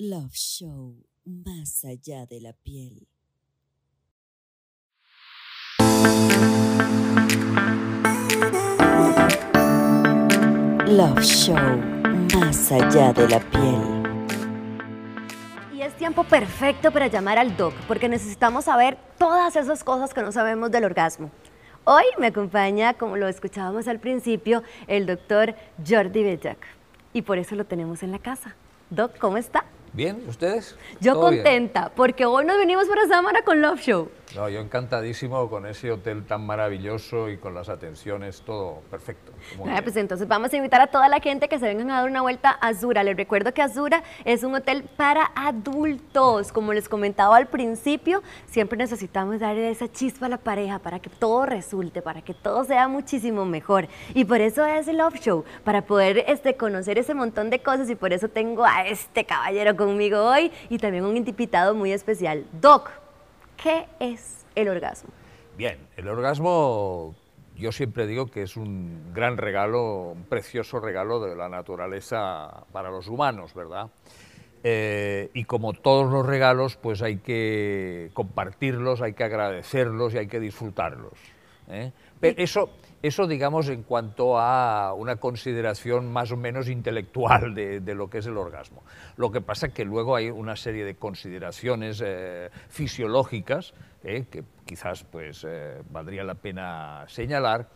Love Show, más allá de la piel. Love Show, más allá de la piel. Y es tiempo perfecto para llamar al doc, porque necesitamos saber todas esas cosas que no sabemos del orgasmo. Hoy me acompaña, como lo escuchábamos al principio, el doctor Jordi Bellac. Y por eso lo tenemos en la casa. Doc, ¿cómo está? Bien, ¿ustedes? Yo contenta, porque hoy nos venimos para Samara con Love Show. No, yo encantadísimo con ese hotel tan maravilloso y con las atenciones, todo perfecto. Pues entonces vamos a invitar a toda la gente que se vengan a dar una vuelta a Azura. Les recuerdo que Azura es un hotel para adultos. Como les comentaba al principio, siempre necesitamos darle esa chispa a la pareja para que todo resulte, para que todo sea muchísimo mejor. Y por eso es el Love Show, para poder este, conocer ese montón de cosas y por eso tengo a este caballero conmigo hoy y también un invitado muy especial. Doc, ¿qué es el orgasmo? Bien, el orgasmo yo siempre digo que es un gran regalo, un precioso regalo de la naturaleza para los humanos, ¿verdad? Eh, y como todos los regalos, pues hay que compartirlos, hay que agradecerlos y hay que disfrutarlos. ¿Eh? Pero eso, eso, digamos, en cuanto a una consideración más o menos intelectual de, de lo que es el orgasmo. Lo que pasa es que luego hay una serie de consideraciones eh, fisiológicas eh, que quizás pues, valdría la pena señalar,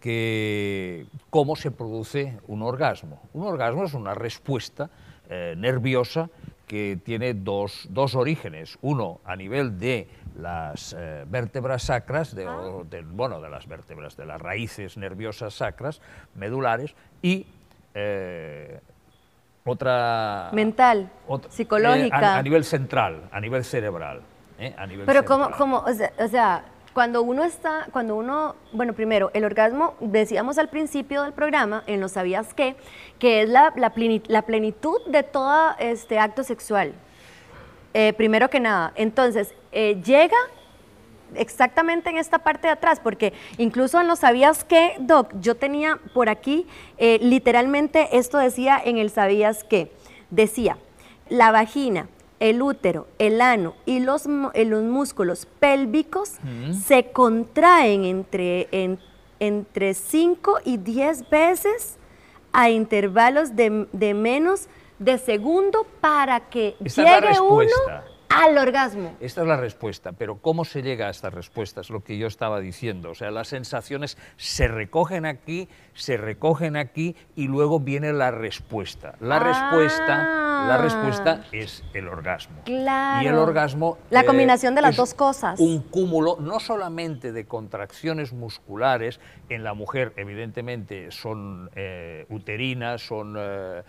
que cómo se produce un orgasmo. Un orgasmo es una respuesta nerviosa que tiene dos, dos orígenes. Uno a nivel de las eh, vértebras sacras, de, del- bueno, de las vértebras, de las raíces nerviosas sacras, medulares, y eh, otra... Mental, otra- psicológica. eh, a, a nivel central, a nivel cerebral. eh, a nivel Pero como, como o, sea, o sea, cuando uno está, cuando uno, bueno, primero, el orgasmo, decíamos al principio del programa, en Lo Sabías Qué, que es la, la, pleni- la plenitud de todo este acto sexual. Eh, primero que nada, entonces, eh, llega exactamente en esta parte de atrás, porque incluso en Lo Sabías Qué, Doc, yo tenía por aquí, eh, literalmente esto decía en el Sabías Qué, decía, la vagina, el útero, el ano y los, eh, los músculos pélvicos se contraen entre, en- entre 5 y 10 veces a intervalos de, de menos de segundo para que llegue uno. Al orgasmo. Esta es la respuesta, pero ¿cómo se llega a esta respuesta? Es lo que yo estaba diciendo. O sea, las sensaciones se recogen aquí, se recogen aquí y luego viene la respuesta. La Ah. respuesta, la respuesta es el orgasmo. Claro. Y el orgasmo La eh, combinación de las dos cosas. Un cúmulo no solamente de contracciones musculares, en la mujer evidentemente son eh, uterinas, son eh,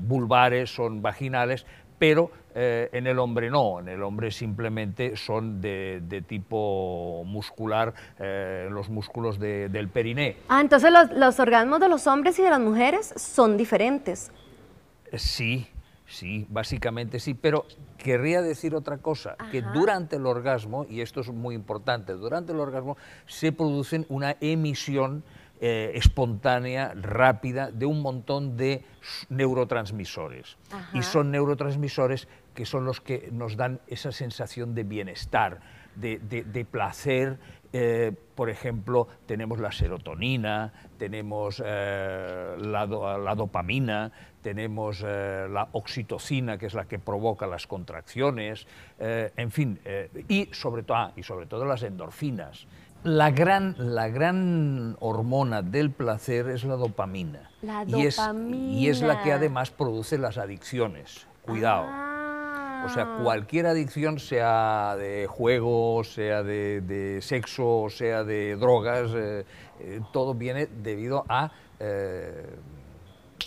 vulvares, son vaginales, pero eh, en el hombre no, en el hombre simplemente son de, de tipo muscular, eh, los músculos de- del periné. Ah, entonces los, los orgasmos de los hombres y de las mujeres son diferentes. Sí, sí, básicamente sí, pero querría decir otra cosa, que durante el orgasmo, y esto es muy importante, durante el orgasmo se producen una emisión eh, espontánea, rápida, de un montón de neurotransmisores. Y son neurotransmisores que son los que nos dan esa sensación de bienestar, de, de- de placer. Eh, por ejemplo, tenemos la serotonina, tenemos eh, la, do- la dopamina, tenemos eh, la oxitocina, que es la que provoca las contracciones, en fin, y, sobre todo, ah, y sobre todo las endorfinas. La gran, la gran hormona del placer es la dopamina. La Y es, y es la que dopamina. además produce las adicciones. Cuidado. Ah. O sea, cualquier adicción, sea de juego, sea de, de sexo, sea de drogas, eh, eh, todo viene debido a eh,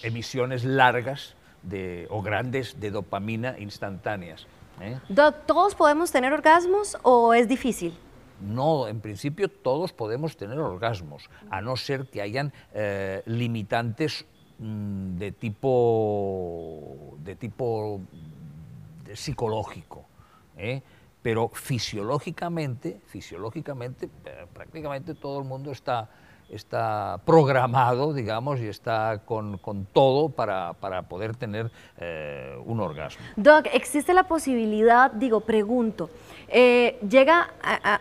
emisiones largas de, o grandes de dopamina instantáneas. ¿todos podemos tener orgasmos o es difícil? No, en principio todos podemos tener orgasmos, a no ser que hayan eh, limitantes mm, de tipo, de tipo psicológico. ¿eh? Pero fisiológicamente, fisiológicamente, eh, prácticamente todo el mundo está está programado, digamos, y está con, con todo para, para, poder tener eh, un orgasmo. Doc, ¿existe la posibilidad, digo, pregunto, eh, llega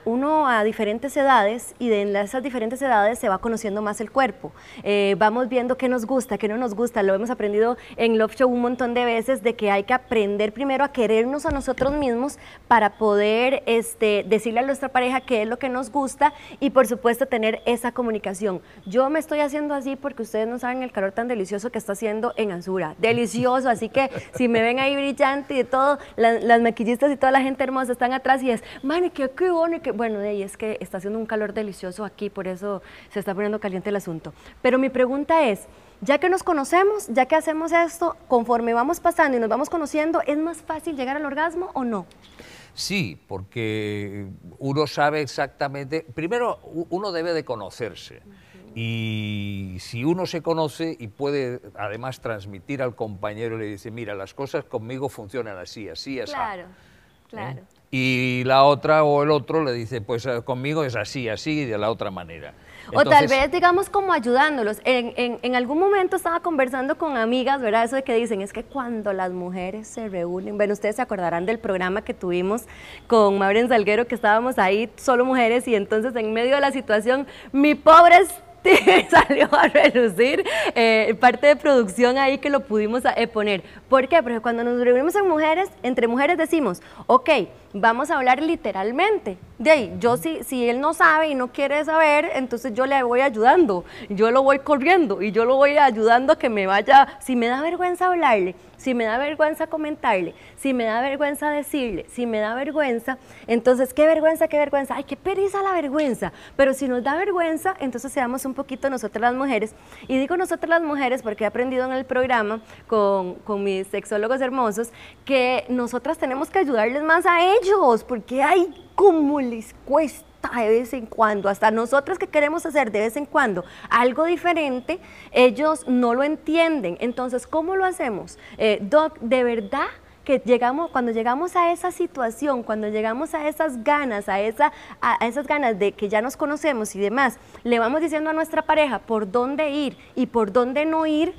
uno a diferentes edades y de en esas diferentes edades se va conociendo más el cuerpo. Eh, vamos viendo qué nos gusta, qué no nos gusta. Lo hemos aprendido en Love Show un montón de veces de que hay que aprender primero a querernos a nosotros mismos para poder este, decirle a nuestra pareja qué es lo que nos gusta y por supuesto tener esa comunicación. Yo me estoy haciendo así porque ustedes no saben el calor tan delicioso que está haciendo en Azura. Delicioso, así que si me ven ahí brillante y todo, las maquillistas y toda la gente hermosa están atrás y es, man, qué, qué bueno, qué bueno, de ahí es que está haciendo un calor delicioso aquí, por eso se está poniendo caliente el asunto. Pero mi pregunta es, ya que nos conocemos, ya que hacemos esto, conforme vamos pasando y nos vamos conociendo, ¿es más fácil llegar al orgasmo o no? Sí, porque uno sabe exactamente, primero uno debe de conocerse. Y si uno se conoce y puede además transmitir al compañero, le dice, mira, las cosas conmigo funcionan así, así, así. Claro, claro. ¿Eh? Y la otra o el otro le dice, pues eh, conmigo es así, así y de la otra manera o tal vez, digamos, como ayudándolos. En, en, algún momento estaba conversando con amigas, ¿verdad? Eso de que dicen, es que cuando las mujeres se reúnen, bueno, ustedes se acordarán del programa que tuvimos con Maureen Salguero, que estábamos ahí solo mujeres y entonces en medio de la situación, mi pobre salió a relucir eh, parte de producción ahí que lo pudimos eh, poner. ¿Por qué? Porque cuando nos reunimos en mujeres, entre mujeres decimos, ok, vamos a hablar literalmente. De ahí, yo si, si él no sabe y no quiere saber, entonces yo le voy ayudando, yo lo voy corriendo y yo lo voy ayudando a que me vaya, si me da vergüenza hablarle, si me da vergüenza comentarle, si me da vergüenza decirle, si me da vergüenza, entonces qué vergüenza, qué vergüenza, ay, qué pereza la vergüenza, pero si nos da vergüenza, entonces seamos un poquito nosotras las mujeres, y digo nosotras las mujeres porque he aprendido en el programa con, con sexólogos hermosos que nosotras tenemos que ayudarles más a ellos, porque hay como les cuesta de vez en cuando, hasta nosotros que queremos hacer de vez en cuando algo diferente, ellos no lo entienden. Entonces, ¿cómo lo hacemos? Eh, Doc, de verdad que llegamos, cuando llegamos a esa situación, cuando llegamos a esas ganas, a, esa, a esas ganas de que ya nos conocemos y demás, le vamos diciendo a nuestra pareja por dónde ir y por dónde no ir,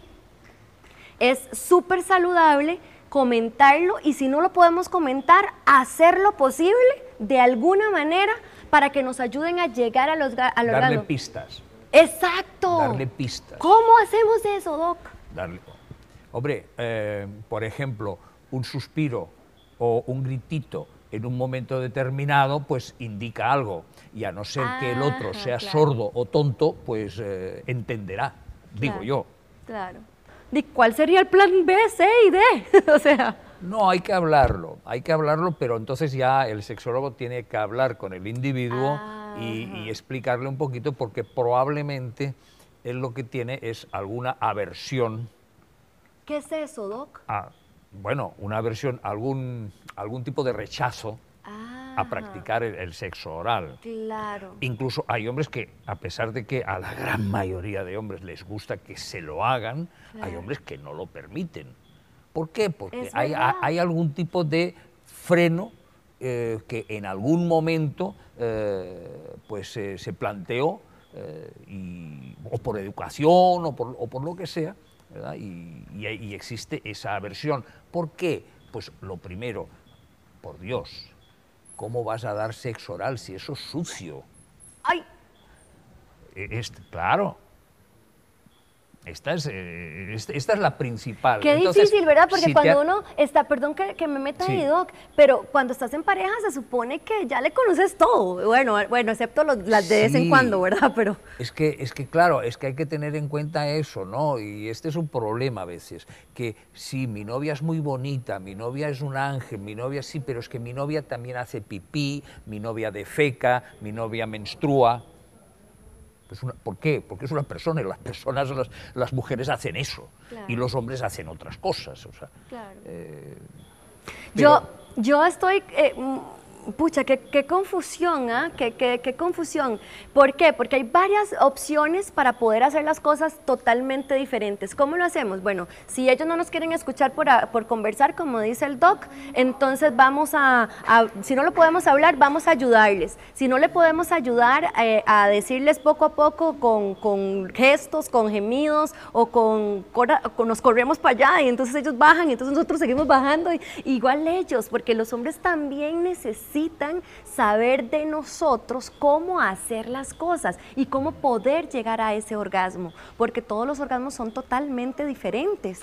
es súper saludable comentarlo y si no lo podemos comentar, hacer lo posible de alguna manera para que nos ayuden a llegar a los al Darle pistas. Exacto. Darle pistas. ¿Cómo hacemos eso, Doc? Darle. Hombre, eh, por ejemplo, un suspiro o un gritito en un momento determinado, pues indica algo. Y a no ser que el otro sea sordo o tonto, pues eh, entenderá, digo yo. Claro. ¿Y cuál sería el plan B, C y D? o sea. No, hay que hablarlo, hay que hablarlo, pero entonces ya el sexólogo tiene que hablar con el individuo y, explicarle un poquito porque probablemente él lo que tiene es alguna aversión. ¿Qué es eso, Doc? Ah, bueno, una aversión, algún, algún tipo de rechazo a practicar el, sexo oral. Claro. Incluso hay hombres que, a pesar de que a la gran mayoría de hombres les gusta que se lo hagan, hay hombres que no lo permiten. ¿Por qué? Porque hay, algún tipo de freno eh, que en algún momento eh, pues, se planteó, eh, o por educación o por, lo que sea, y, y, existe esa aversión. ¿Por qué? Pues lo primero, por Dios, ¿cómo vas a dar sexo oral si eso es sucio? ¡Ay! E, claro, esta es, eh, esta es la principal. Qué difícil, ¿verdad? Porque cuando uno está, perdón que, me meta ahí, Doc, pero cuando estás en pareja se supone que ya le conoces todo. Bueno, bueno, excepto las de vez en cuando, ¿verdad? Pero es que, es que claro, es que hay que tener en cuenta eso, ¿no? Y este es un problema a veces, que sí, mi novia es muy bonita, mi novia es un ángel, mi novia sí, pero es que mi novia también hace pipí, mi novia defeca, mi novia menstrua. ¿Por qué? Porque es una persona y las personas, las, mujeres hacen eso y los hombres hacen otras cosas. Eh, yo, yo estoy... Eh, pucha, qué, confusión, ¿ah? Qué, qué- qué confusión. ¿Por qué? Porque hay varias opciones para poder hacer las cosas totalmente diferentes. ¿Cómo lo hacemos? Bueno, si ellos no nos quieren escuchar por, por conversar, como dice el doc, entonces vamos a, si no lo podemos hablar, vamos a ayudarles. Si no le podemos ayudar eh, a decirles poco a poco con, con gestos, con gemidos o con, nos corremos para allá y entonces ellos bajan entonces nosotros seguimos bajando, igual ellos, porque los hombres también necesitan saber de nosotros cómo hacer las cosas y cómo poder llegar a ese orgasmo, porque todos los orgasmos son totalmente diferentes.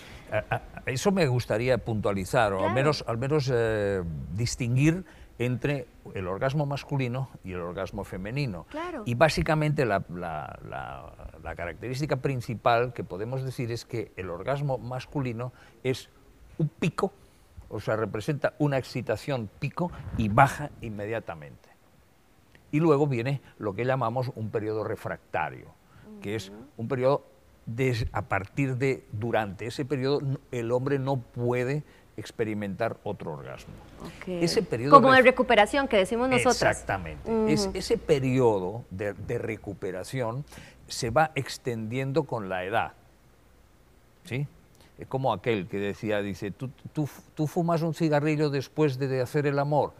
Eso me gustaría puntualizar, o al menos, al menos eh, distinguir entre el orgasmo masculino y el orgasmo femenino. Claro. Y básicamente la, la- la- la característica principal que podemos decir es que el orgasmo masculino es un pico, o sea, representa una excitación pico y baja inmediatamente. Y luego viene lo que llamamos un periodo refractario, que es un periodo a partir de, durante ese periodo, el hombre no puede experimentar otro orgasmo. Ese periodo Como de recuperación que decimos nosotras. Exactamente. Es- ese periodo de, de recuperación se va extendiendo con la edad. ¿Sí? Como aquel que decía, dice, ¿tú, tú, tú fumas un cigarrillo después de hacer el amor?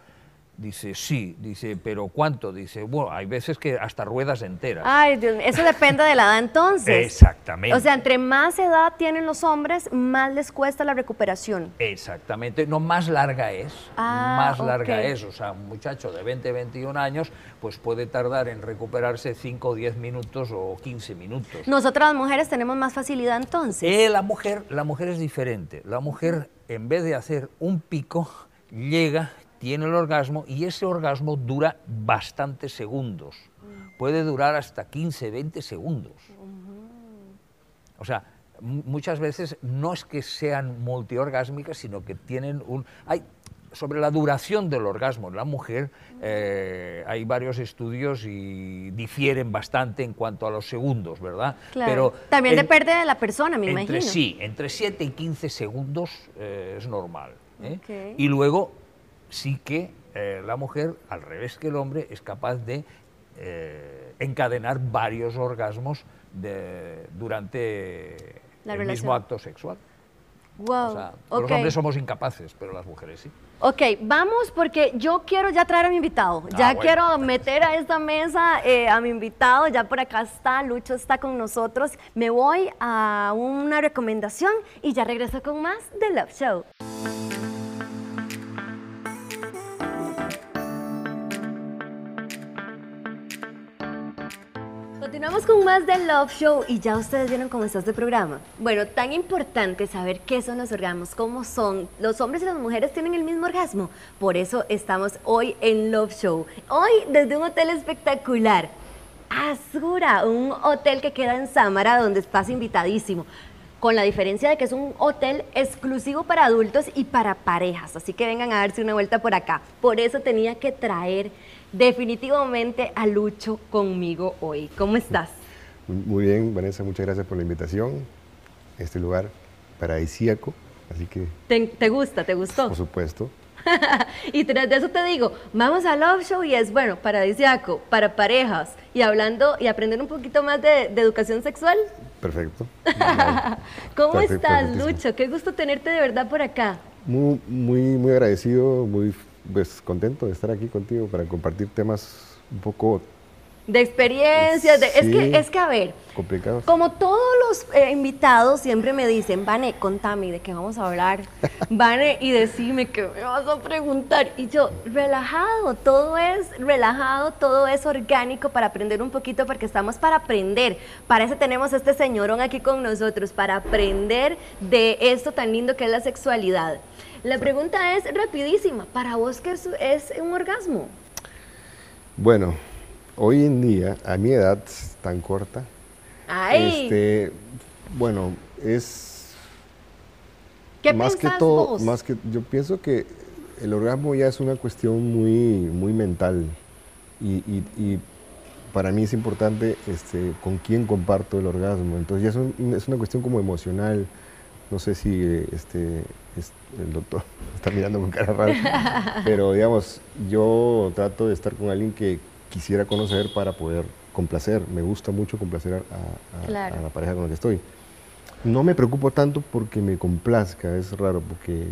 Dice, sí, dice, pero ¿cuánto? Dice, bueno, hay veces que hasta ruedas enteras. Ay, Dios mío, eso depende de la edad entonces. Exactamente. O sea, entre más edad tienen los hombres, más les cuesta la recuperación. Exactamente, no más larga es, Ah, más larga es, o sea, un muchacho de 20, 21 años, pues puede tardar en recuperarse 5 o 10 minutos o 15 minutos. Nosotras las mujeres tenemos más facilidad entonces. Eh, la mujer, la mujer es diferente, la mujer en vez de hacer un pico, llega, tiene el orgasmo y ese orgasmo dura bastantes segundos, puede durar hasta 15, 20 segundos. O sea, mu- muchas veces no es que sean multiorgásmicas, sino que tienen un... Hay, sobre la duración del orgasmo en la mujer eh, hay varios estudios y difieren bastante en cuanto a los segundos, ¿verdad? Claro. También en- depende de la persona, me entre, imagino. Sí, entre 7 y 15 segundos eh, es normal. ¿eh? Y luego sí que eh, la mujer, al revés que el hombre, es capaz de eh, encadenar varios orgasmos de- durante La el relación. mismo acto sexual. Wow. O sea, ok. Los hombres somos incapaces, pero las mujeres sí. Ok, vamos porque yo quiero ya traer a mi invitado. Ya Ah, bueno. quiero meter a esta mesa eh, a mi invitado. Ya por acá está, Lucho está con nosotros. Me voy a una recomendación y ya regreso con más de Love Show. Continuamos con más del Love Show y ya ustedes vieron cómo está este programa. Bueno, tan importante saber qué son los orgasmos, cómo son. Los hombres y las mujeres tienen el mismo orgasmo. Por eso estamos hoy en Love Show. Hoy desde un hotel espectacular. Azura, un hotel que queda en Samara donde estás invitadísimo. Con la diferencia de que es un hotel exclusivo para adultos y para parejas. Así que vengan a darse una vuelta por acá. Por eso tenía que traer definitivamente a Lucho conmigo hoy. ¿Cómo estás? Muy- bien, Vanessa, muchas gracias por la invitación. Este lugar paradisíaco, así que, ¿Te, te gusta? ¿Te gustó? por supuesto, y tras de eso te digo, vamos al Love Show y es bueno, paradisiaco, para parejas y hablando y aprender un poquito más de, de educación sexual. perfecto. ¿Cómo Perfecto, estás. Lucho? Qué gusto tenerte de verdad por acá. Muy, muy, muy agradecido, muy pues, contento de estar aquí contigo para compartir temas un poco De experiencias, de- es, que, es que a ver, complicados. Como todos los eh, invitados siempre me dicen, Vane, contame de qué vamos a hablar. Vane, y decime qué me vas a preguntar. Y yo, relajado, todo es relajado, todo es orgánico para aprender un poquito, porque estamos para aprender. Para eso tenemos a este señorón aquí con nosotros, para aprender de esto tan lindo que es la sexualidad. La pregunta es rapidísima, ¿para vos qué es un orgasmo? Bueno, hoy en día, a mi edad tan corta, Ay, este, bueno, es ¿qué más que todo, vos? más que yo pienso que el orgasmo ya es una cuestión muy, muy mental y, y- y para mí es importante este, con quién comparto el orgasmo. Entonces ya es, un- es una cuestión como emocional. No sé si este, es- el doctor está mirando con cara rara, pero digamos, yo trato de estar con alguien que quisiera conocer para poder complacer. Me gusta mucho complacer a, a- Claro. a la pareja con la que estoy. No me preocupo tanto porque me complazca, es raro, porque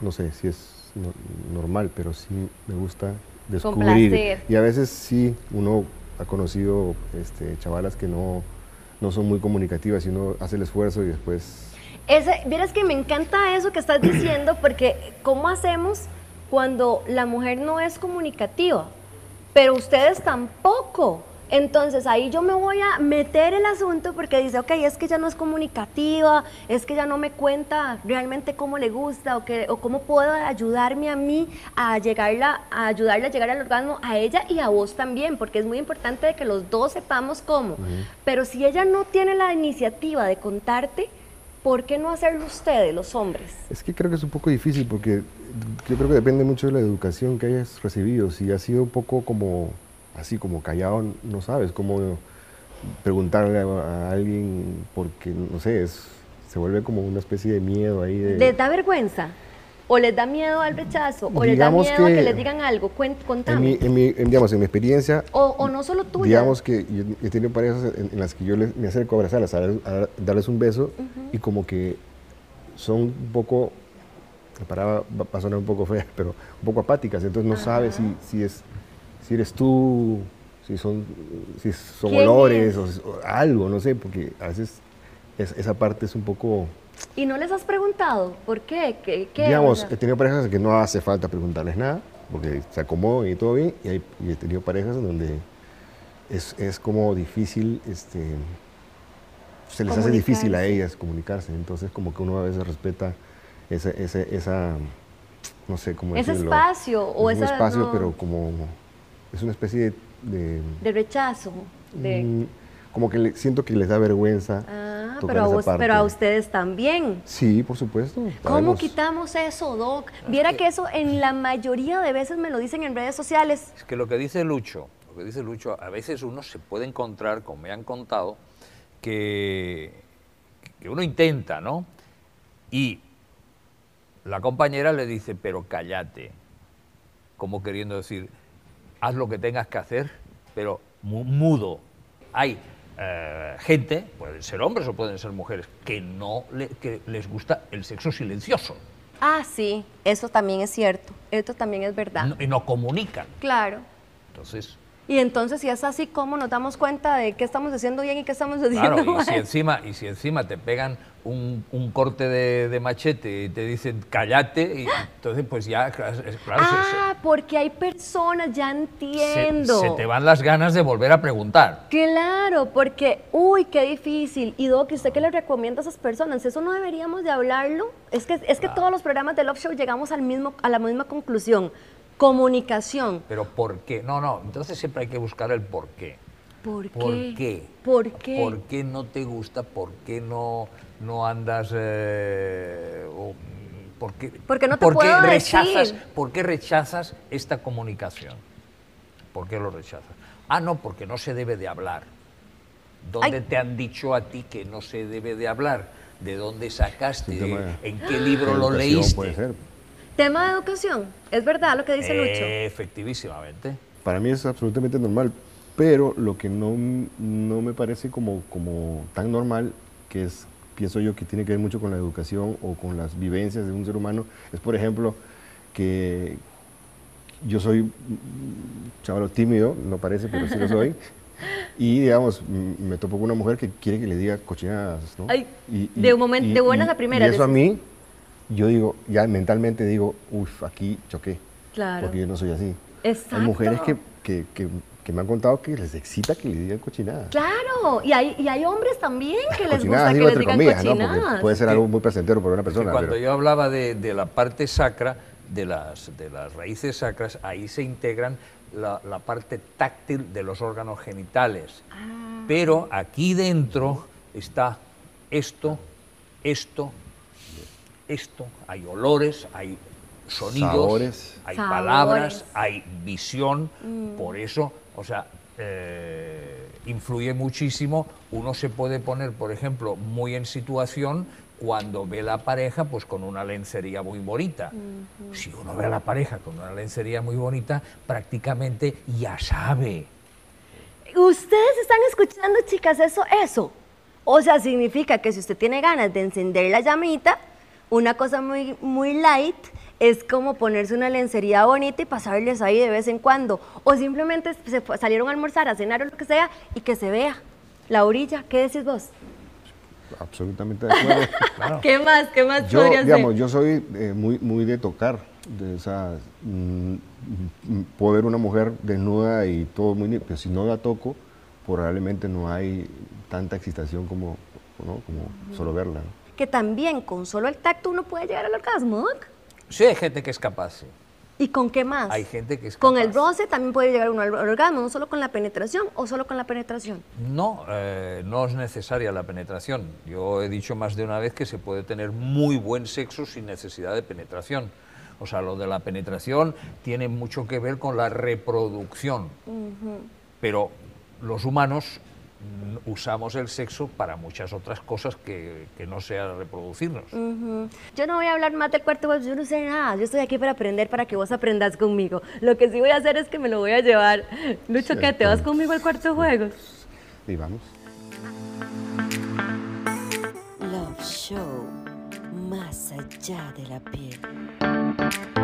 no sé si es no- normal, pero sí me gusta descubrir. Complacer. Y a veces sí, uno ha conocido este, chavalas que no, no son muy comunicativas y uno hace el esfuerzo y después... Ese, vieras que me encanta eso que estás diciendo, porque ¿cómo hacemos cuando la mujer no es comunicativa? Pero ustedes tampoco. Entonces ahí yo me voy a meter el asunto porque dice, ok, es que ella no es comunicativa, es que ella no me cuenta realmente cómo le gusta o, que, o cómo puedo ayudarme a mí a, llegarla, a ayudarle a llegar al orgasmo a ella y a vos también, porque es muy importante de que los dos sepamos cómo. Pero si ella no tiene la iniciativa de contarte, ¿por qué no hacerlo ustedes, los hombres? Es que creo que es un poco difícil porque yo creo que depende mucho de la educación que hayas recibido. Si has sido un poco como así, como callado, no sabes cómo preguntarle a, a alguien porque, no sé, es, se vuelve como una especie de miedo ahí de... ¿Les da vergüenza? ¿O les da miedo al rechazo? ¿O les da miedo a que que les digan algo? En contame. mi, en mi- en, digamos, en mi experiencia, o, o no solo tuya. digamos que yo he tenido parejas en, en las que yo les- me acerco a abrazarlas, a, dar- a darles un beso y como que son un poco, la palabra va a sonar un poco fea, pero un poco apáticas, entonces no sabes si, si, es, si eres tú, si son, si son ¿Quién olores es? o, o algo, no sé, porque a veces es- esa parte es un poco... ¿Y no les has preguntado? ¿Por qué? ¿Qué? qué? Digamos, he tenido parejas que no hace falta preguntarles nada, porque se acomodan y todo bien, y, hay- y he tenido parejas donde es, es como difícil, este, se les hace difícil a ellas comunicarse, entonces como que uno a veces respeta esa, esa, esa no sé cómo Ese decirlo. espacio, o es un esa- espacio, no. pero como, es una especie de... de- de rechazo. De, mm, como que le- siento que les da vergüenza. ah, tocar pero a, esa vos, pero parte. a ustedes también. Sí, por supuesto. ¿Cómo sabemos. quitamos eso, Doc? Viera que eso en la mayoría de veces me lo dicen en redes sociales. Es que lo que dice Lucho, lo que dice Lucho, a veces uno se puede encontrar, como me han contado, que, que uno intenta, ¿no? Y la compañera le dice, pero cállate, como queriendo decir, haz lo que tengas que hacer, pero mu- mudo. Hay eh, gente, pueden ser hombres o pueden ser mujeres, que no le- que les gusta el sexo silencioso Ah, sí, eso también es cierto. Esto también es verdad. no- y no comunican. Claro. Entonces, Y entonces, si es así, ¿cómo nos damos cuenta de qué estamos haciendo bien y qué estamos haciendo Claro, y mal? si encima, y si encima te pegan un, un corte de, de machete y te dicen cállate, y entonces pues ya, claro, se- ah, porque hay personas, ya entiendo. se te van las ganas de volver a preguntar. Claro, porque, uy, qué difícil. Y Doc, ¿usted qué le recomienda a esas personas? ¿Eso no deberíamos de hablarlo? Es que, es que todos los programas de Love Show llegamos al mismo, a la misma conclusión. Comunicación. Pero ¿por qué? No, no, entonces siempre hay que buscar el por qué. ¿Por qué? ¿Por qué? ¿Por qué? ¿Por qué no te gusta? ¿Por qué no, no andas... eh, o, ¿por qué, Porque no te por qué puedo rechazas, decir. ¿Por qué rechazas esta comunicación? ¿Por qué lo rechazas? Ah, no, porque no se debe de hablar. ¿Dónde Ay. te han dicho a ti que no se debe de hablar? ¿De dónde sacaste? ¿En qué libro lo leíste? Puede ser. Tema de educación. Es verdad lo que dice Lucho. Efectivísimamente. Para mí es absolutamente normal, pero lo que no, no me parece como, como tan normal, que es, pienso yo que tiene que ver mucho con la educación o con las vivencias de un ser humano, es por ejemplo que yo soy chavalo tímido, no parece, pero sí lo soy, y digamos, me topo con una mujer que quiere que le diga cochinadas, ¿no? Ay, de un momento- de buenas a primeras, Y eso a mí, yo digo, ya mentalmente digo, uff, aquí choqué, Claro. porque yo no soy así. Exacto. Hay mujeres que, que, que- que me han contado que les excita que le digan cochinadas. Claro, y hay, y hay hombres también que les gusta cochinadas que digo les digan comillas, ¿no? cochinadas. Porque puede ser algo muy placentero para una Que persona. cuando pero- yo hablaba de, de la parte sacra, de las, de las raíces sacras, ahí se integran la, la parte táctil de los órganos genitales. Ah. Pero aquí dentro está esto, esto, esto, hay olores, hay sonidos, Sabores. hay Sabores. palabras, hay visión, por eso, o sea, eh, influye muchísimo. Uno se puede poner, por ejemplo, muy en situación cuando ve la pareja pues con una lencería muy bonita. Si uno ve a la pareja con una lencería muy bonita, prácticamente ya sabe. Ustedes están escuchando, chicas, eso, eso. O sea, significa que si usted tiene ganas de encender la llamita, una cosa muy, muy light es como ponerse una lencería bonita y pasarles ahí de vez en cuando. O simplemente se salieron a almorzar, a cenar o lo que sea y que se vea la orilla. ¿Qué decís vos? Absolutamente de acuerdo. ¿Qué más? ¿Qué más Yo, podría digamos, ser? yo soy eh, muy, muy de tocar, de esa, mm, mm, puedo ver una mujer desnuda y todo muy, ni- pero si no la toco, probablemente no hay tanta excitación como, ¿no? como solo verla. ¿no? Que también con solo el tacto uno puede llegar al orgasmo. Sí, hay gente que es capaz. sí. ¿Y con qué más? Hay gente que es Con el capaz. roce también puede llegar uno al orgasmo, no solo con la penetración o solo con la penetración. No, eh, no es necesaria la penetración. Yo he dicho más de una vez que se puede tener muy buen sexo sin necesidad de penetración. O sea, lo de la penetración tiene mucho que ver con la reproducción. Pero los humanos usamos el sexo para muchas otras cosas que, que no sea reproducirnos. Ujú. Yo no voy a hablar más del cuarto yo no sé nada. Yo estoy aquí para aprender, para que vos aprendas conmigo. Lo que sí voy a hacer es que me lo voy a llevar. Lucho, ¿qué? ¿Te vas conmigo al cuarto de juegos? Y vamos. Love Show. Más allá de la piel.